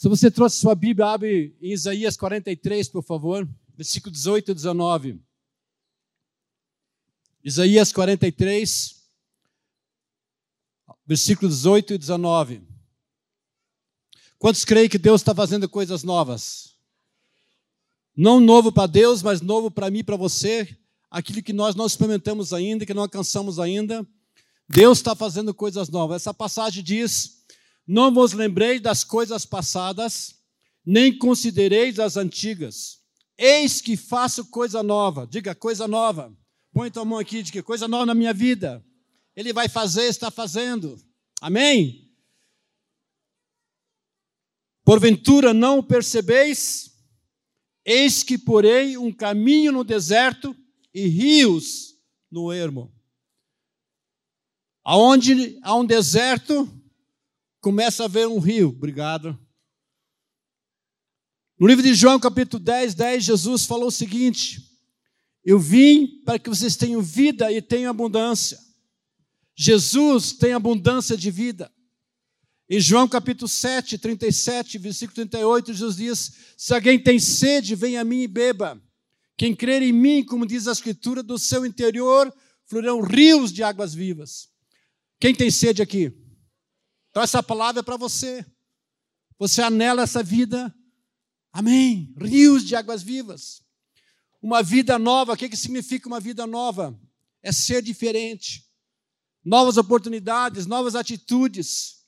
Se você trouxe sua Bíblia, abre em Isaías 43, por favor, versículo 18 e 19. Isaías 43, versículo 18 e 19. Quantos creem que Deus está fazendo coisas novas? Não novo para Deus, mas novo para mim e para você. Aquilo que nós não experimentamos ainda, que não alcançamos ainda. Deus está fazendo coisas novas. Essa passagem diz não vos lembreis das coisas passadas, nem considereis as antigas. Eis que faço coisa nova. Diga, coisa nova. Põe tua mão aqui, diga, coisa nova na minha vida. Ele vai fazer, está fazendo. Amém? Porventura não o percebeis? Eis que porei um caminho no deserto e rios no ermo. Aonde há um deserto, começa a ver um rio. Obrigado. No livro de João, capítulo 10, 10, Jesus falou o seguinte: Eu vim para que vocês tenham vida e tenham abundância. Jesus tem abundância de vida. Em João capítulo 7, 37, versículo 38, Jesus diz: Se alguém tem sede, venha a mim e beba. Quem crer em mim, como diz a Escritura, do seu interior fluirão rios de águas vivas. Quem tem sede aqui? Então, essa palavra é para você. Você anela essa vida. Amém. Rios de águas vivas. Uma vida nova. O que, que significa uma vida nova? É ser diferente. Novas oportunidades, novas atitudes.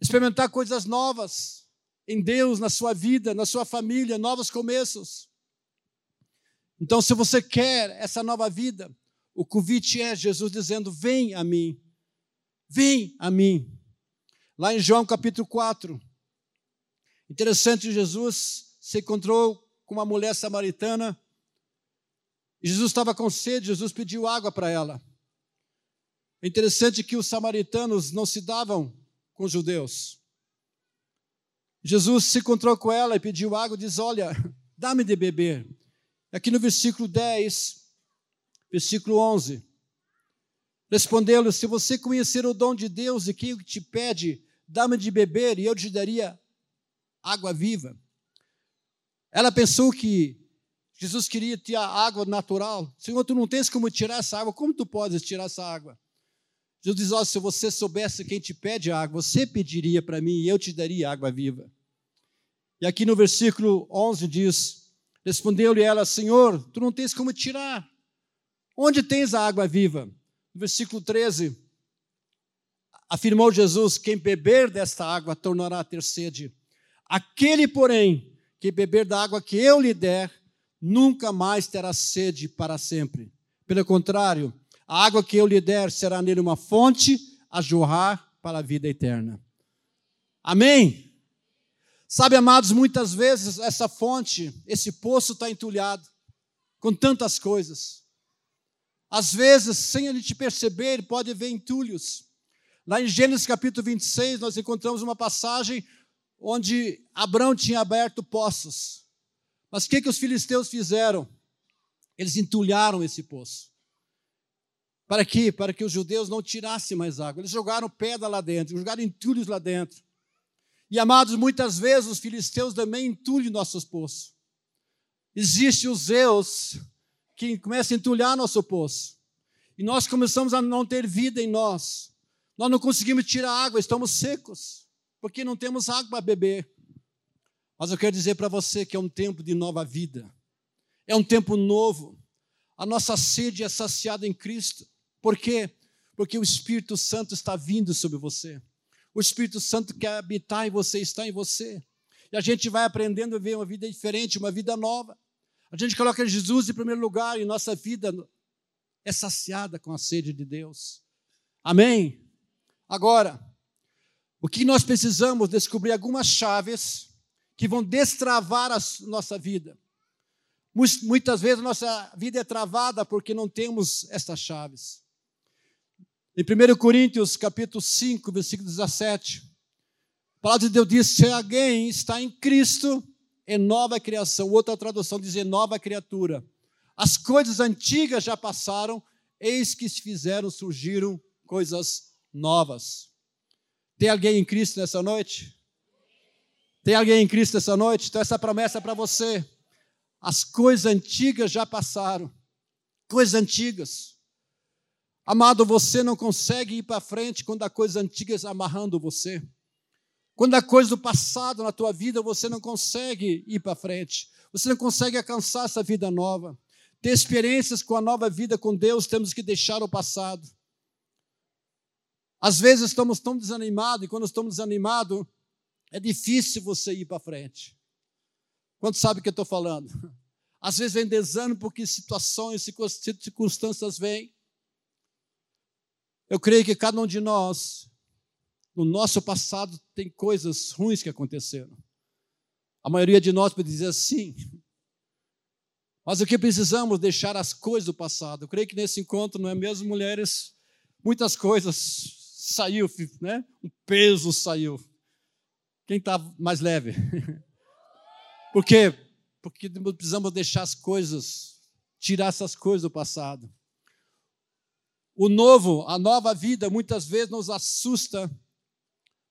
Experimentar coisas novas em Deus, na sua vida, na sua família, novos começos. Então, se você quer essa nova vida, o convite é Jesus dizendo: Vem a mim, vem a mim. Lá em João capítulo 4. Interessante, Jesus se encontrou com uma mulher samaritana. Jesus estava com sede, Jesus pediu água para ela. É interessante que os samaritanos não se davam com os judeus. Jesus se encontrou com ela e pediu água diz: Olha, dá-me de beber. Aqui no versículo 10, versículo 11. Respondeu-lhe: Se você conhecer o dom de Deus e quem te pede, dá-me de beber e eu te daria água viva. Ela pensou que Jesus queria ter a água natural. Senhor, tu não tens como tirar essa água, como tu podes tirar essa água? Jesus diz: oh, se você soubesse quem te pede água, você pediria para mim e eu te daria água viva. E aqui no versículo 11 diz: Respondeu-lhe ela, Senhor, tu não tens como tirar. Onde tens a água viva? No versículo 13, Afirmou Jesus: Quem beber desta água tornará a ter sede. Aquele, porém, que beber da água que eu lhe der, nunca mais terá sede para sempre. Pelo contrário, a água que eu lhe der será nele uma fonte a jorrar para a vida eterna. Amém? Sabe, amados, muitas vezes essa fonte, esse poço está entulhado com tantas coisas. Às vezes, sem a gente perceber, pode haver entulhos. Lá em Gênesis capítulo 26, nós encontramos uma passagem onde Abraão tinha aberto poços. Mas o que, que os filisteus fizeram? Eles entulharam esse poço. Para quê? Para que os judeus não tirassem mais água. Eles jogaram pedra lá dentro, jogaram entulhos lá dentro. E amados, muitas vezes os filisteus também entulham nossos poços. Existe os Zeus que começam a entulhar nosso poço. E nós começamos a não ter vida em nós. Nós não conseguimos tirar água, estamos secos, porque não temos água para beber. Mas eu quero dizer para você que é um tempo de nova vida, é um tempo novo. A nossa sede é saciada em Cristo. Por quê? Porque o Espírito Santo está vindo sobre você. O Espírito Santo quer habitar em você, está em você. E a gente vai aprendendo a ver uma vida diferente, uma vida nova. A gente coloca Jesus em primeiro lugar e nossa vida é saciada com a sede de Deus. Amém? Agora, o que nós precisamos descobrir algumas chaves que vão destravar a nossa vida. Muitas vezes a nossa vida é travada porque não temos estas chaves. Em 1 Coríntios, capítulo 5, versículo 17, a palavra de Deus diz: se alguém está em Cristo, é nova criação. Outra tradução diz: é nova criatura. As coisas antigas já passaram, eis que se fizeram, surgiram coisas novas. Tem alguém em Cristo nessa noite? Tem alguém em Cristo essa noite? Então, essa promessa é para você. As coisas antigas já passaram. Coisas antigas. Amado, você não consegue ir para frente quando há coisas antigas amarrando você. Quando há coisa do passado na tua vida, você não consegue ir para frente. Você não consegue alcançar essa vida nova. Ter experiências com a nova vida com Deus, temos que deixar o passado. Às vezes estamos tão desanimados, e quando estamos desanimados, é difícil você ir para frente. Quanto sabe o que eu estou falando? Às vezes vem desânimo porque situações, circunstâncias vêm. Eu creio que cada um de nós, no nosso passado, tem coisas ruins que aconteceram. A maioria de nós pode dizer assim. Mas o que precisamos deixar as coisas do passado. Eu creio que nesse encontro, não é mesmo, mulheres? Muitas coisas saiu, né? Um peso saiu. Quem está mais leve? Por quê? Porque precisamos deixar as coisas, tirar essas coisas do passado. O novo, a nova vida, muitas vezes nos assusta,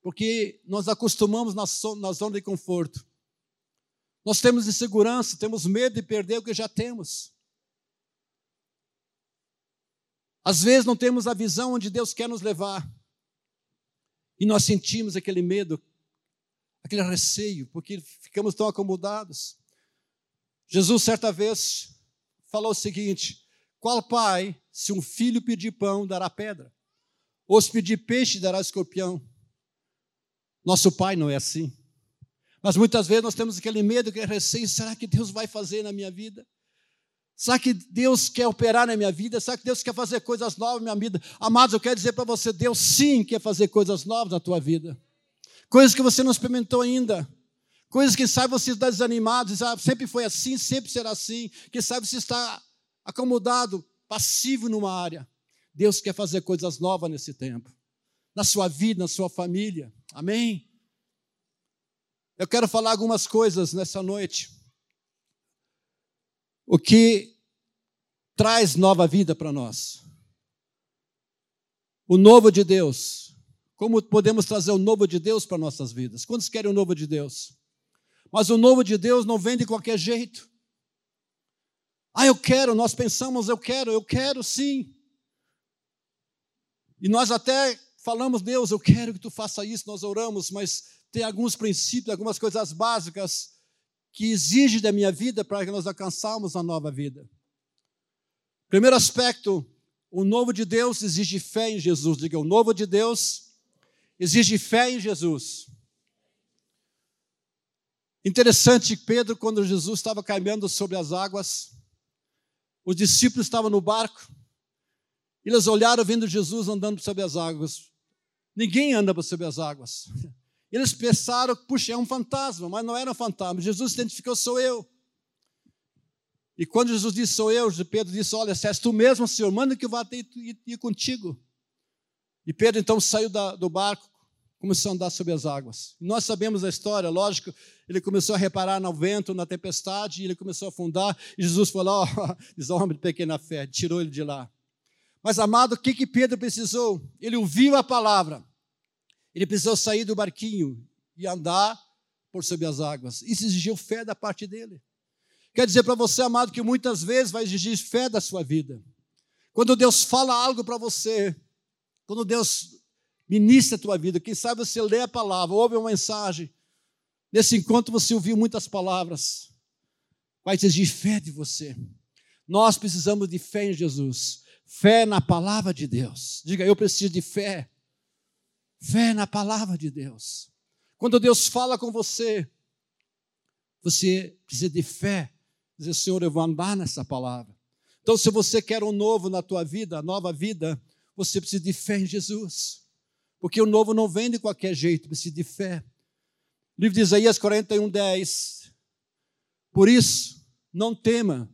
porque nós acostumamos na zona de conforto. Nós temos insegurança, temos medo de perder o que já temos. Às vezes não temos a visão onde Deus quer nos levar. E nós sentimos aquele medo, aquele receio, porque ficamos tão acomodados. Jesus, certa vez, falou o seguinte: qual pai, se um filho pedir pão, dará pedra? Ou se pedir peixe, dará escorpião? Nosso pai não é assim. Mas muitas vezes nós temos aquele medo, aquele receio: será que Deus vai fazer na minha vida? Será que Deus quer operar na minha vida? Será que Deus quer fazer coisas novas na minha vida? Amados, eu quero dizer para você: Deus sim quer fazer coisas novas na tua vida. Coisas que você não experimentou ainda. Coisas que sabe você está desanimado, diz, ah, sempre foi assim, sempre será assim. Que sabe você está acomodado, passivo numa área. Deus quer fazer coisas novas nesse tempo, na sua vida, na sua família. Amém? Eu quero falar algumas coisas nessa noite. O que traz nova vida para nós. O novo de Deus. Como podemos trazer o novo de Deus para nossas vidas? Quantos querem o novo de Deus? Mas o novo de Deus não vem de qualquer jeito. Ah, eu quero, nós pensamos, eu quero, eu quero sim. E nós até falamos, Deus, eu quero que tu faça isso, nós oramos, mas tem alguns princípios, algumas coisas básicas que exige da minha vida para que nós alcançarmos a nova vida. Primeiro aspecto, o novo de Deus exige fé em Jesus. Diga, o novo de Deus exige fé em Jesus. Interessante, Pedro, quando Jesus estava caminhando sobre as águas, os discípulos estavam no barco, eles olharam vendo Jesus andando sobre as águas. Ninguém anda sobre as águas. Eles pensaram, puxa, é um fantasma, mas não era um fantasma. Jesus identificou, sou eu. E quando Jesus disse, sou eu, Pedro disse, olha, se és tu mesmo, Senhor, manda que eu vá ir, ir contigo. E Pedro então saiu da, do barco, começou a andar sobre as águas. Nós sabemos a história, lógico, ele começou a reparar no vento, na tempestade, e ele começou a afundar, e Jesus falou, oh, diz, homem de pequena fé, tirou ele de lá. Mas, amado, o que, que Pedro precisou? Ele ouviu a palavra, ele precisou sair do barquinho e andar por sobre as águas. Isso exigiu fé da parte dele. Quer dizer para você, amado, que muitas vezes vai exigir fé da sua vida. Quando Deus fala algo para você, quando Deus ministra a tua vida. Quem sabe você lê a palavra, ouve uma mensagem. Nesse encontro você ouviu muitas palavras. Vai exigir fé de você. Nós precisamos de fé em Jesus. Fé na palavra de Deus. Diga, eu preciso de fé. Fé na palavra de Deus. Quando Deus fala com você, você precisa de fé. Dizer, Senhor, eu vou andar nessa palavra. Então, se você quer um novo na tua vida, nova vida, você precisa de fé em Jesus. Porque o novo não vem de qualquer jeito, precisa de fé. livro de Isaías 41, 10. Por isso, não tema,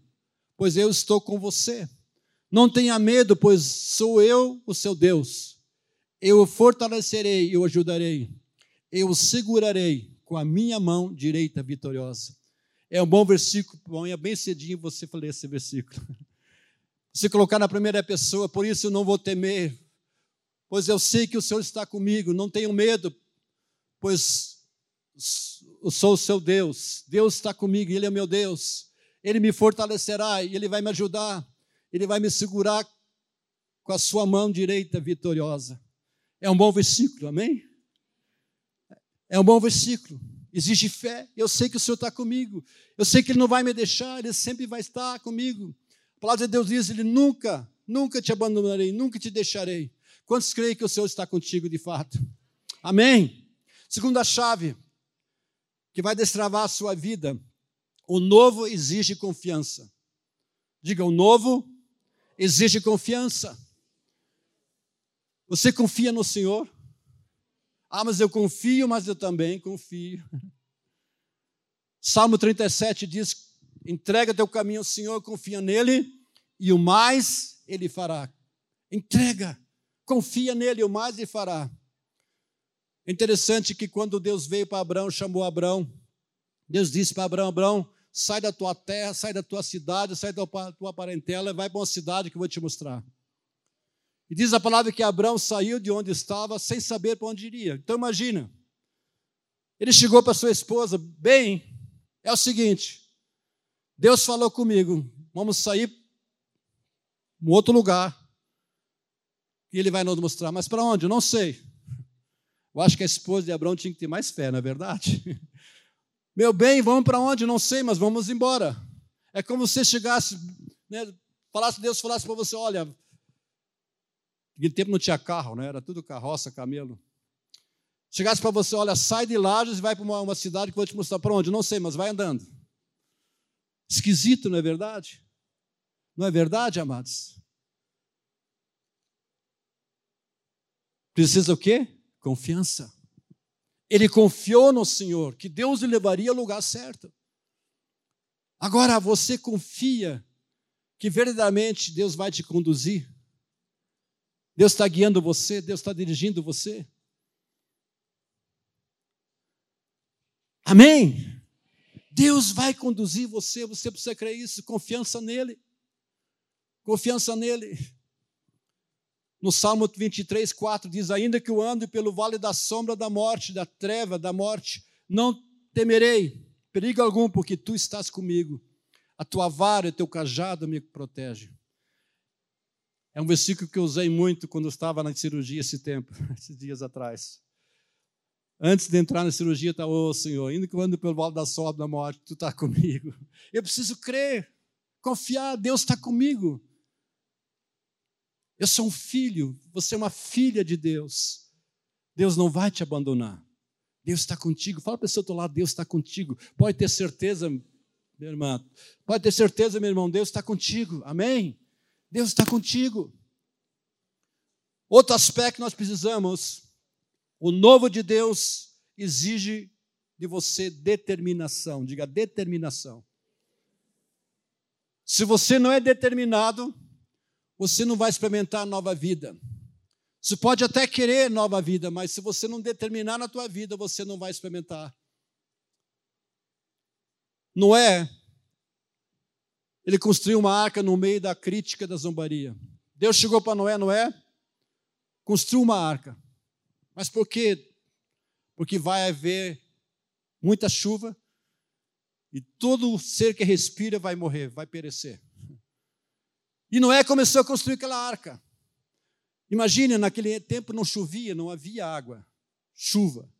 pois eu estou com você. Não tenha medo, pois sou eu o seu Deus. Eu o fortalecerei, eu o ajudarei. Eu o segurarei com a minha mão direita vitoriosa. É um bom versículo, é bem cedinho você ler esse versículo. Se colocar na primeira pessoa, por isso eu não vou temer, pois eu sei que o Senhor está comigo, não tenho medo, pois eu sou o seu Deus, Deus está comigo, Ele é meu Deus, Ele me fortalecerá Ele vai me ajudar, Ele vai me segurar com a sua mão direita vitoriosa. É um bom versículo, amém? É um bom versículo. Exige fé. Eu sei que o Senhor está comigo. Eu sei que Ele não vai me deixar, Ele sempre vai estar comigo. A palavra de Deus diz: Ele nunca, nunca te abandonarei, nunca te deixarei. Quantos creem que o Senhor está contigo de fato? Amém? Segunda chave que vai destravar a sua vida: o novo exige confiança. Diga, o novo exige confiança. Você confia no Senhor? Ah, mas eu confio, mas eu também confio. Salmo 37 diz: entrega teu caminho ao Senhor, confia nele, e o mais ele fará. Entrega, confia nele, o mais ele fará. É interessante que quando Deus veio para Abraão, chamou Abraão, Deus disse para Abraão: Abraão, sai da tua terra, sai da tua cidade, sai da tua parentela, vai para uma cidade que eu vou te mostrar. E diz a palavra que Abraão saiu de onde estava sem saber para onde iria. Então imagina. Ele chegou para sua esposa, bem, é o seguinte, Deus falou comigo, vamos sair para um outro lugar, e ele vai nos mostrar, mas para onde? Eu não sei. Eu acho que a esposa de Abraão tinha que ter mais fé, não é verdade? Meu bem, vamos para onde? Não sei, mas vamos embora. É como se chegasse, né, falasse, Deus falasse para você, olha, Naquele tempo não tinha carro, né? era tudo carroça, camelo. Chegasse para você, olha, sai de Lages e vai para uma, uma, cidade que eu vou te mostrar para onde? Não sei, mas vai andando. Esquisito, não é verdade? Não é verdade, amados? Precisa o quê? Confiança. Ele confiou no Senhor, que Deus o levaria ao lugar certo. Agora, você confia que verdadeiramente Deus vai te conduzir? Deus está guiando você, Deus está dirigindo você. Amém? Deus vai conduzir você, você precisa crer isso, confiança nele. Confiança nele. No Salmo 23, 4 diz: Ainda que eu ande pelo vale da sombra da morte, da treva, da morte, não temerei perigo algum, porque tu estás comigo. A tua vara e o teu cajado me protegem. É um versículo que eu usei muito quando eu estava na cirurgia esse tempo, esses dias atrás. Antes de entrar na cirurgia, está, ô oh, Senhor, indo que eu ando pelo vale da sombra da morte, Tu está comigo. Eu preciso crer, confiar, Deus está comigo. Eu sou um filho, você é uma filha de Deus. Deus não vai te abandonar. Deus está contigo. Fala para o seu outro lado, Deus está contigo. Pode ter certeza, meu irmão. Pode ter certeza, meu irmão, Deus está contigo. Amém? Deus está contigo. Outro aspecto que nós precisamos, o novo de Deus exige de você determinação, diga determinação. Se você não é determinado, você não vai experimentar nova vida. Você pode até querer nova vida, mas se você não determinar na tua vida, você não vai experimentar. Noé ele construiu uma arca no meio da crítica da zombaria. Deus chegou para Noé, Noé, construiu uma arca. Mas por quê? Porque vai haver muita chuva e todo ser que respira vai morrer, vai perecer. E Noé começou a construir aquela arca. Imagine, naquele tempo não chovia, não havia água, chuva.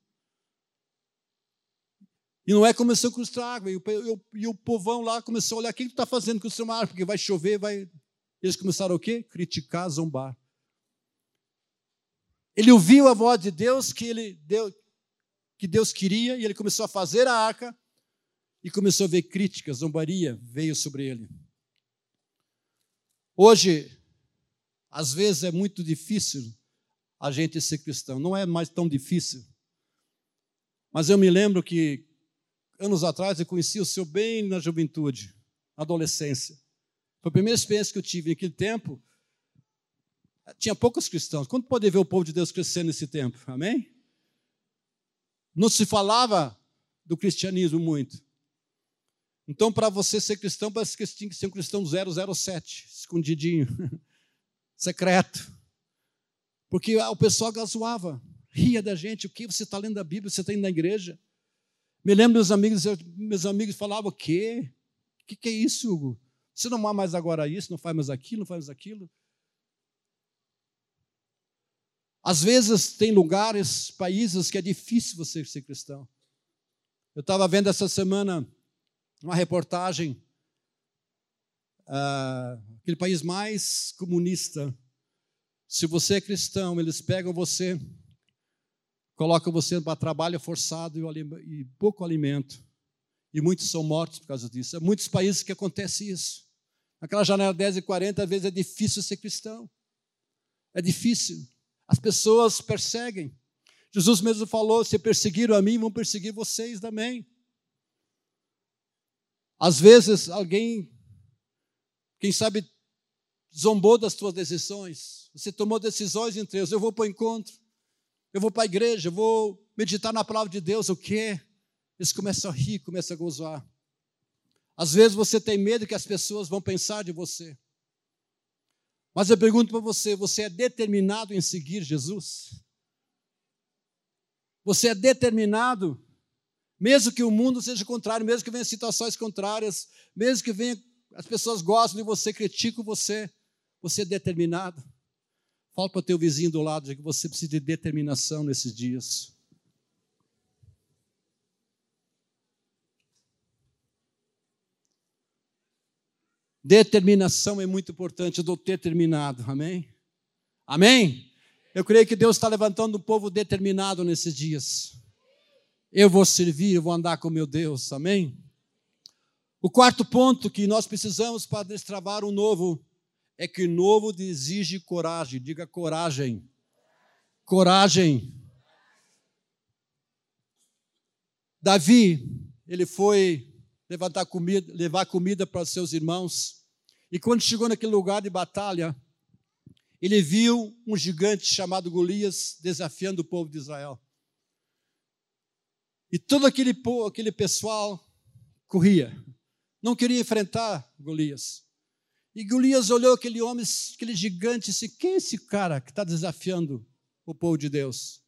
E Noé começou a construir água, e o, e o povão lá começou a olhar: o que tu está fazendo com o seu mar? Porque vai chover, vai. Eles começaram o quê? Criticar, zombar. Ele ouviu a voz de Deus que ele deu, que Deus queria, e ele começou a fazer a arca, e começou a ver críticas, zombaria veio sobre ele. Hoje, às vezes é muito difícil a gente ser cristão, não é mais tão difícil. Mas eu me lembro que anos atrás, eu conheci o Senhor bem na juventude, na adolescência. Foi a primeira experiência que eu tive naquele tempo. Tinha poucos cristãos. Quando pode ver o povo de Deus crescendo nesse tempo? Amém? Não se falava do cristianismo muito. Então, para você ser cristão, parece que você tinha que ser um cristão 007, escondidinho, secreto. Porque o pessoal gazoava, ria da gente. O que você está lendo a Bíblia? Você está indo na igreja? Me lembro meus amigos, meus amigos falavam, o quê? O que, que é isso, Hugo? Você não mais agora isso, não faz mais aquilo, não faz mais aquilo. Às vezes tem lugares, países que é difícil você ser cristão. Eu estava vendo essa semana uma reportagem, uh, aquele país mais comunista. Se você é cristão, eles pegam você, colocam você para trabalho forçado e, pouco alimento. E muitos são mortos por causa disso. Há muitos países que acontece isso. Naquela janela 10 e 40, às vezes é difícil ser cristão. É difícil. As pessoas perseguem. Jesus mesmo falou: se perseguiram a mim, vão perseguir vocês também. Às vezes, alguém, quem sabe, zombou das suas decisões. Você tomou decisões entre eles. Eu vou para o encontro, eu vou para a igreja, eu vou meditar na palavra de Deus. O quê? Eles começam a rir, começam a gozar. Às vezes você tem medo que as pessoas vão pensar de você. Mas eu pergunto para você: você é determinado em seguir Jesus? Você é determinado, mesmo que o mundo seja contrário, mesmo que venha situações contrárias, mesmo que venha as pessoas gostam de você, criticam você, você é determinado. Fala para o teu vizinho do lado de que você precisa de determinação nesses dias. Determinação é muito importante, eu dou determinado, amém? Amém? Eu creio que Deus está levantando um povo determinado nesses dias. Eu vou servir, eu vou andar com meu Deus, amém? O quarto ponto que nós precisamos para destravar o novo é que o novo exige coragem, diga coragem. Coragem. Davi, ele foi levantar comida, levar comida para seus irmãos. E quando chegou naquele lugar de batalha, ele viu um gigante chamado Golias desafiando o povo de Israel. E todo aquele, aquele pessoal corria, não queria enfrentar Golias. E Golias olhou aquele homem, aquele gigante, e disse: Quem é esse cara que está desafiando o povo de Deus?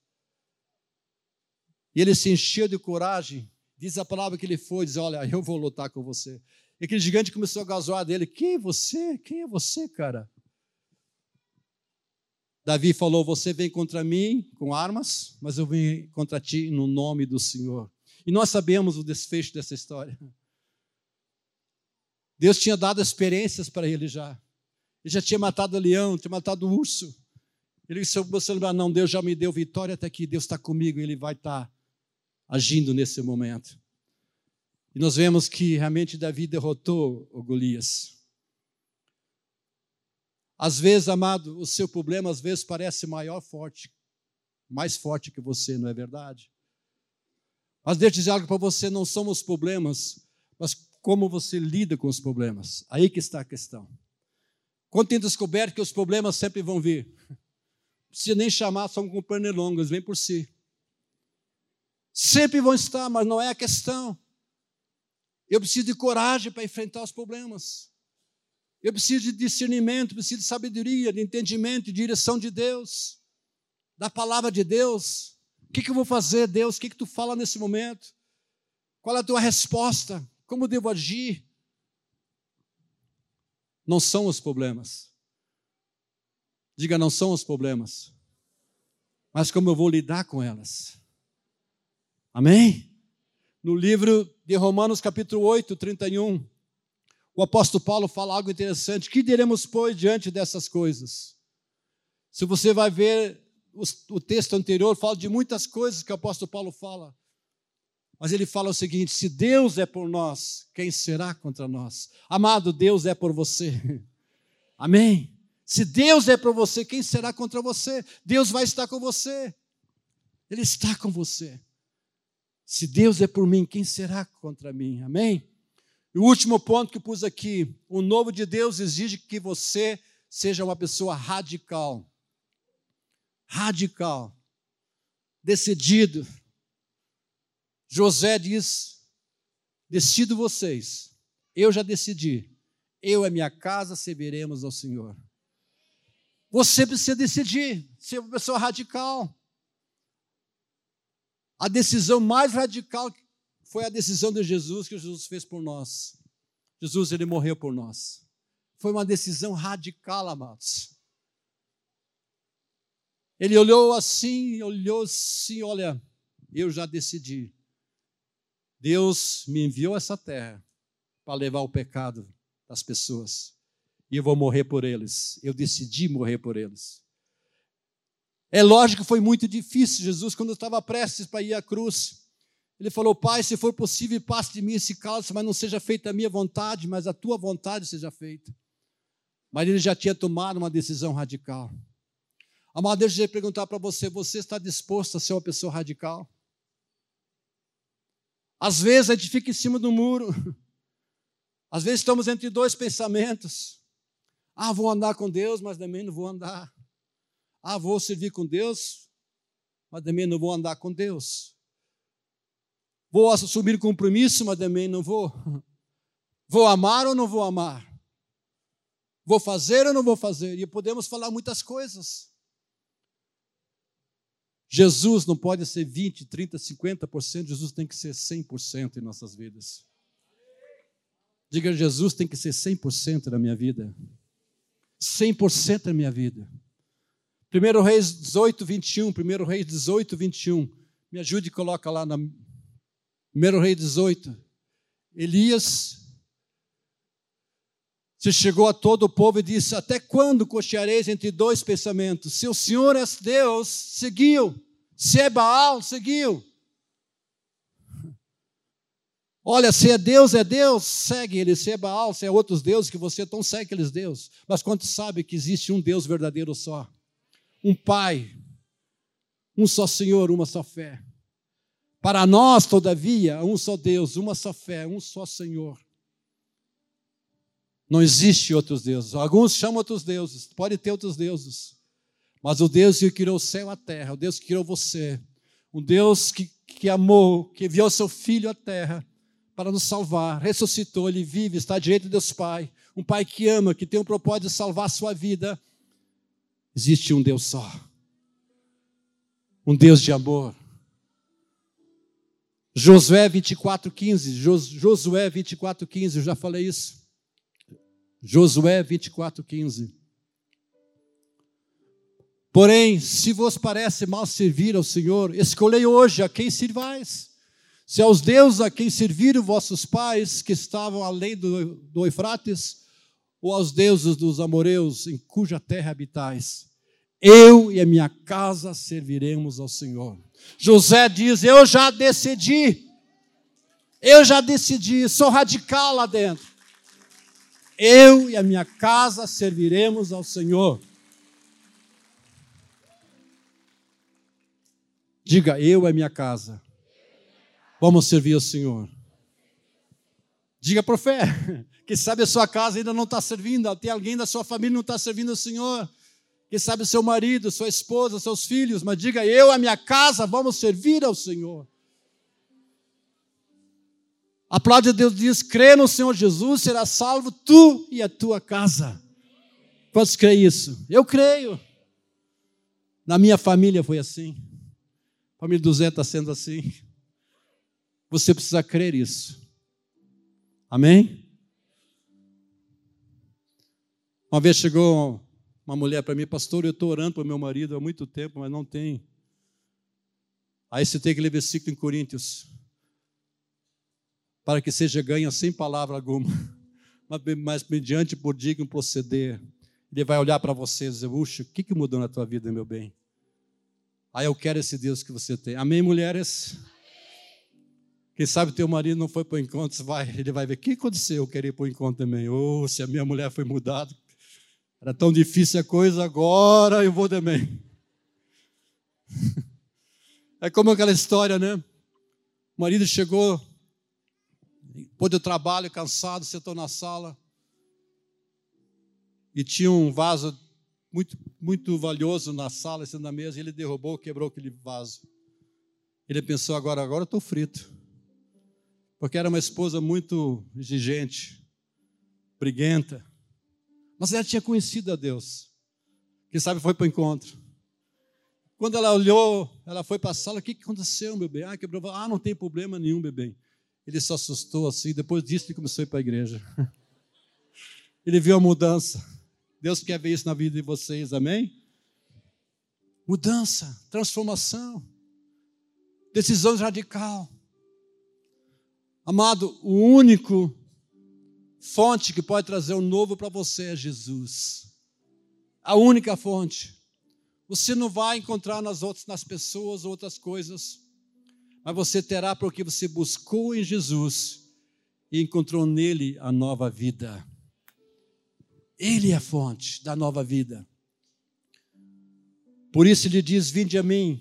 E ele se encheu de coragem Diz a palavra que ele foi, diz: Olha, eu vou lutar com você. E aquele gigante começou a gasoar dele: Quem é você? Quem é você, cara? Davi falou: Você vem contra mim com armas, mas eu venho contra ti no nome do Senhor. E nós sabemos o desfecho dessa história. Deus tinha dado experiências para ele já. Ele já tinha matado o leão, tinha matado o urso. Ele disse: Você lembrar, não, Deus já me deu vitória até aqui, Deus está comigo, Ele vai estar agindo nesse momento. E nós vemos que realmente Davi derrotou o Golias. Às vezes, amado, o seu problema às vezes parece maior, forte, mais forte que você, não é verdade? Mas deixa eu dizer algo para você: não são os problemas, mas como você lida com os problemas. Aí que está a questão. Quando tem descoberto que os problemas sempre vão vir, não precisa nem chamar, são com pernilongas, vem por si. Sempre vão estar, mas não é a questão. Eu preciso de coragem para enfrentar os problemas. Eu preciso de discernimento, preciso de sabedoria, de entendimento, de direção de Deus, da palavra de Deus. O que, que eu vou fazer, Deus? O que, que tu fala nesse momento? Qual é a tua resposta? Como devo agir? Não são os problemas. Diga, não são os problemas. Mas como eu vou lidar com elas. Amém? No livro de Romanos, capítulo 8, 31, o apóstolo Paulo fala algo interessante. Que diremos, pois, diante dessas coisas? Se você vai ver o texto anterior, fala de muitas coisas que o apóstolo Paulo fala. Mas ele fala o seguinte: se Deus é por nós, quem será contra nós? Amado, Deus é por você. Amém? Se Deus é por você, quem será contra você? Deus vai estar com você. Ele está com você. Se Deus é por mim, quem será contra mim? Amém? E o último ponto que pus aqui: o novo de Deus exige que você seja uma pessoa radical. Radical. Decidido. José diz: decido vocês, eu já decidi, eu e minha casa serviremos ao Senhor. Você precisa decidir, ser uma pessoa radical a decisão mais radical foi a decisão de Jesus que Jesus fez por nós. Jesus, ele morreu por nós. Foi uma decisão radical, amados. Ele olhou assim, olhou assim, olha, eu já decidi. Deus me enviou a essa terra para levar o pecado das pessoas. E eu vou morrer por eles. Eu decidi morrer por eles. É lógico que foi muito difícil, Jesus, quando estava prestes para ir à cruz. Ele falou: Pai, se for possível, passe de mim esse cálice, mas não seja feita a minha vontade, mas a tua vontade seja feita. Mas ele já tinha tomado uma decisão radical. Amado, deixa eu perguntar para você: você está disposto a ser uma pessoa radical? Às vezes a gente fica em cima do muro. Às vezes estamos entre dois pensamentos. Ah, vou andar com Deus, mas também não vou andar. Ah, vou servir com Deus, mas também não vou andar com Deus. Vou assumir compromisso, mas também não vou. Vou amar ou não vou amar? Vou fazer ou não vou fazer? E podemos falar muitas coisas. Jesus não pode ser 20, 30, 50%, Jesus tem que ser 100% em nossas vidas. Diga, Jesus tem que ser 100% na minha vida. 100% na minha vida. 1 Reis 18, 21. 1 Reis 18, 21. Me ajude e coloca lá na 1 Reis 18. Elias se chegou a todo o povo e disse: Até quando cocheareis entre dois pensamentos? Se o Senhor é Deus, seguiu. Se é Baal, seguiu. Olha, se é Deus, é Deus, segue ele. Se é Baal, se é outros deuses que você, então segue aqueles deuses. Mas quando sabe que existe um Deus verdadeiro só? Um Pai, um só Senhor, uma só fé. Para nós, todavia, um só Deus, uma só fé, um só Senhor. Não existe outros deuses. Alguns chamam outros deuses, pode ter outros deuses. Mas o Deus que criou o céu e a terra, o Deus que criou você, um Deus que, que amou, que enviou seu Filho à terra para nos salvar, ressuscitou, ele vive, está direito de Deus Pai, um Pai que ama, que tem o propósito de salvar a sua vida. Existe um Deus só, um Deus de amor. Josué 24,15, Josué 24,15, eu já falei isso. Josué 24, 15. Porém, se vos parece mal servir ao Senhor, escolhei hoje a quem sirvais. Se aos deuses a quem serviram vossos pais, que estavam além do, do Eufrates, ou aos deuses dos amoreus, em cuja terra habitais. Eu e a minha casa serviremos ao Senhor. José diz: Eu já decidi, eu já decidi, sou radical lá dentro. Eu e a minha casa serviremos ao Senhor. Diga, eu e a minha casa. Vamos servir ao Senhor. Diga por fé. Quem sabe a sua casa ainda não está servindo, tem alguém da sua família que não está servindo ao Senhor. Quem sabe o seu marido, sua esposa, seus filhos, mas diga, eu e a minha casa vamos servir ao Senhor. A palavra de Deus diz: crê no Senhor Jesus, será salvo tu e a tua casa. Quantos creem isso? Eu creio. Na minha família foi assim. Família do Zé está sendo assim. Você precisa crer isso. Amém? Uma vez chegou uma mulher para mim, pastor, eu estou orando para meu marido há muito tempo, mas não tem. Aí você tem aquele versículo em Coríntios para que seja ganha sem palavra alguma, mas, mediante por digno proceder. Ele vai olhar para você e dizer: Puxa, o que, que mudou na tua vida, meu bem? Aí eu quero esse Deus que você tem. Amém, mulheres? Quem sabe teu marido não foi para o encontro, vai, ele vai ver o que aconteceu, eu queria ir para o encontro também. Ou oh, se a minha mulher foi mudada, era tão difícil a coisa, agora eu vou também. É como aquela história, né? O marido chegou depois do trabalho, cansado, sentou na sala e tinha um vaso muito, muito valioso na sala, sendo na mesa, e ele derrubou, quebrou aquele vaso. Ele pensou, agora, agora eu estou frito. Porque era uma esposa muito exigente, briguenta. Mas ela tinha conhecido a Deus. Quem sabe foi para o encontro. Quando ela olhou, ela foi para a sala, o que, que aconteceu, meu bem? Ah, quebrou. Ah, não tem problema nenhum, bebê. Ele se assustou assim, depois disso ele começou a ir para a igreja. Ele viu a mudança. Deus quer ver isso na vida de vocês, amém? Mudança, transformação, decisão radical. Amado, o único fonte que pode trazer o novo para você é Jesus. A única fonte. Você não vai encontrar nas outras, nas pessoas, outras coisas, mas você terá porque você buscou em Jesus e encontrou nele a nova vida. Ele é a fonte da nova vida. Por isso ele diz: Vinde a mim,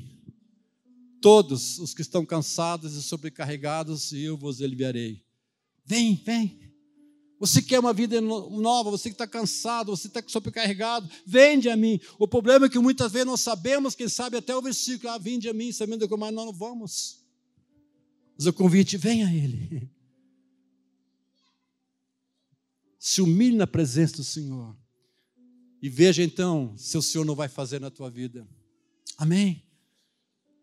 todos os que estão cansados e sobrecarregados, e eu vos aliviarei. Vem, vem. Você quer uma vida nova, você que está cansado, você está sobrecarregado, vende a mim. O problema é que muitas vezes nós sabemos, quem sabe até o versículo, ah, vende a mim, sabendo que mais nós não vamos. Mas o convite, vem a Ele. Se humilhe na presença do Senhor. E veja então se o Senhor não vai fazer na tua vida. Amém?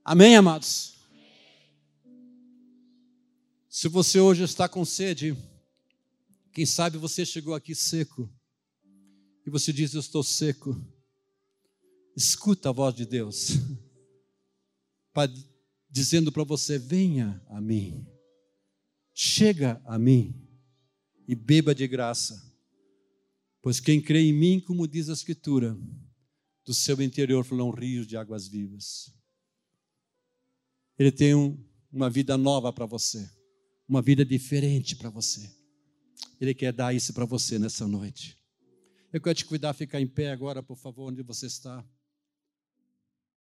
Amém, amados? Se você hoje está com sede, quem sabe você chegou aqui seco, e você diz: Eu estou seco. Escuta a voz de Deus, dizendo para você: Venha a mim, chega a mim e beba de graça Pois quem crê em mim, como diz a Escritura, do seu interior fluirão rios de águas vivas. Ele tem um, uma vida nova para você, uma vida diferente para você. Ele quer dar isso para você nessa noite. Eu quero te cuidar, ficar em pé agora, por favor, onde você está.